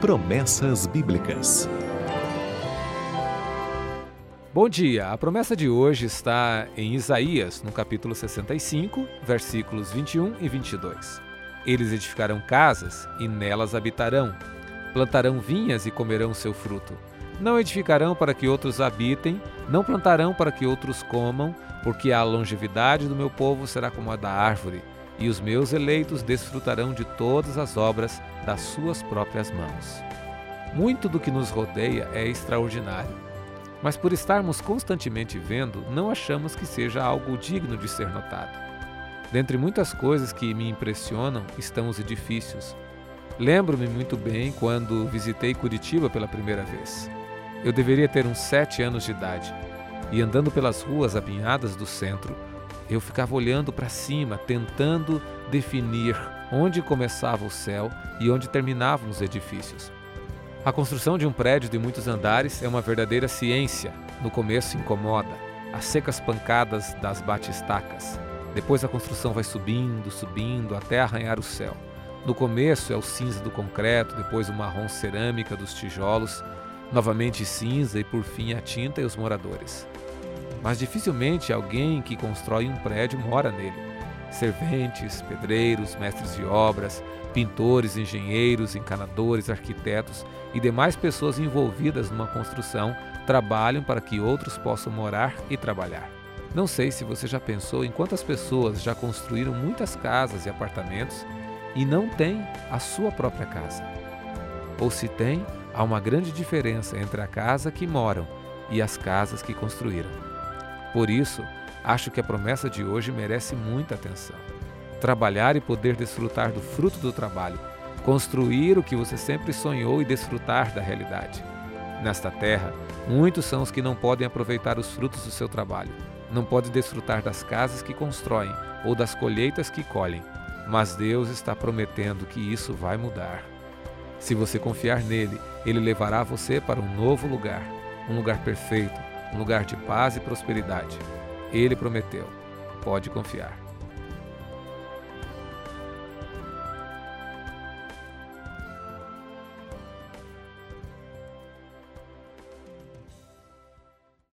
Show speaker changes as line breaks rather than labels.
Promessas Bíblicas.
Bom dia! A promessa de hoje está em Isaías, no capítulo 65, versículos 21 e 22. Eles edificarão casas e nelas habitarão, plantarão vinhas e comerão seu fruto. Não edificarão para que outros habitem, não plantarão para que outros comam, porque a longevidade do meu povo será como a da árvore, e os meus eleitos desfrutarão de todas as obras das suas próprias mãos. Muito do que nos rodeia é extraordinário, mas por estarmos constantemente vendo, não achamos que seja algo digno de ser notado. Dentre muitas coisas que me impressionam estão os edifícios. Lembro-me muito bem quando visitei Curitiba pela primeira vez. Eu deveria ter uns sete anos de idade e andando pelas ruas apinhadas do centro, eu ficava olhando para cima, tentando definir onde começava o céu e onde terminavam os edifícios. A construção de um prédio de muitos andares é uma verdadeira ciência. No começo incomoda, as secas pancadas das batistacas. Depois a construção vai subindo, subindo até arranhar o céu. No começo é o cinza do concreto, depois o marrom cerâmica dos tijolos, novamente cinza e por fim a tinta e os moradores. Mas dificilmente alguém que constrói um prédio mora nele. Serventes, pedreiros, mestres de obras, pintores, engenheiros, encanadores, arquitetos e demais pessoas envolvidas numa construção trabalham para que outros possam morar e trabalhar. Não sei se você já pensou em quantas pessoas já construíram muitas casas e apartamentos e não têm a sua própria casa. Ou se tem, há uma grande diferença entre a casa que moram e as casas que construíram. Por isso, acho que a promessa de hoje merece muita atenção. Trabalhar e poder desfrutar do fruto do trabalho, construir o que você sempre sonhou e desfrutar da realidade. Nesta terra, muitos são os que não podem aproveitar os frutos do seu trabalho, não podem desfrutar das casas que constroem ou das colheitas que colhem, mas Deus está prometendo que isso vai mudar. Se você confiar nele, ele levará você para um novo lugar, um lugar perfeito, um lugar de paz e prosperidade. Ele prometeu. Pode confiar.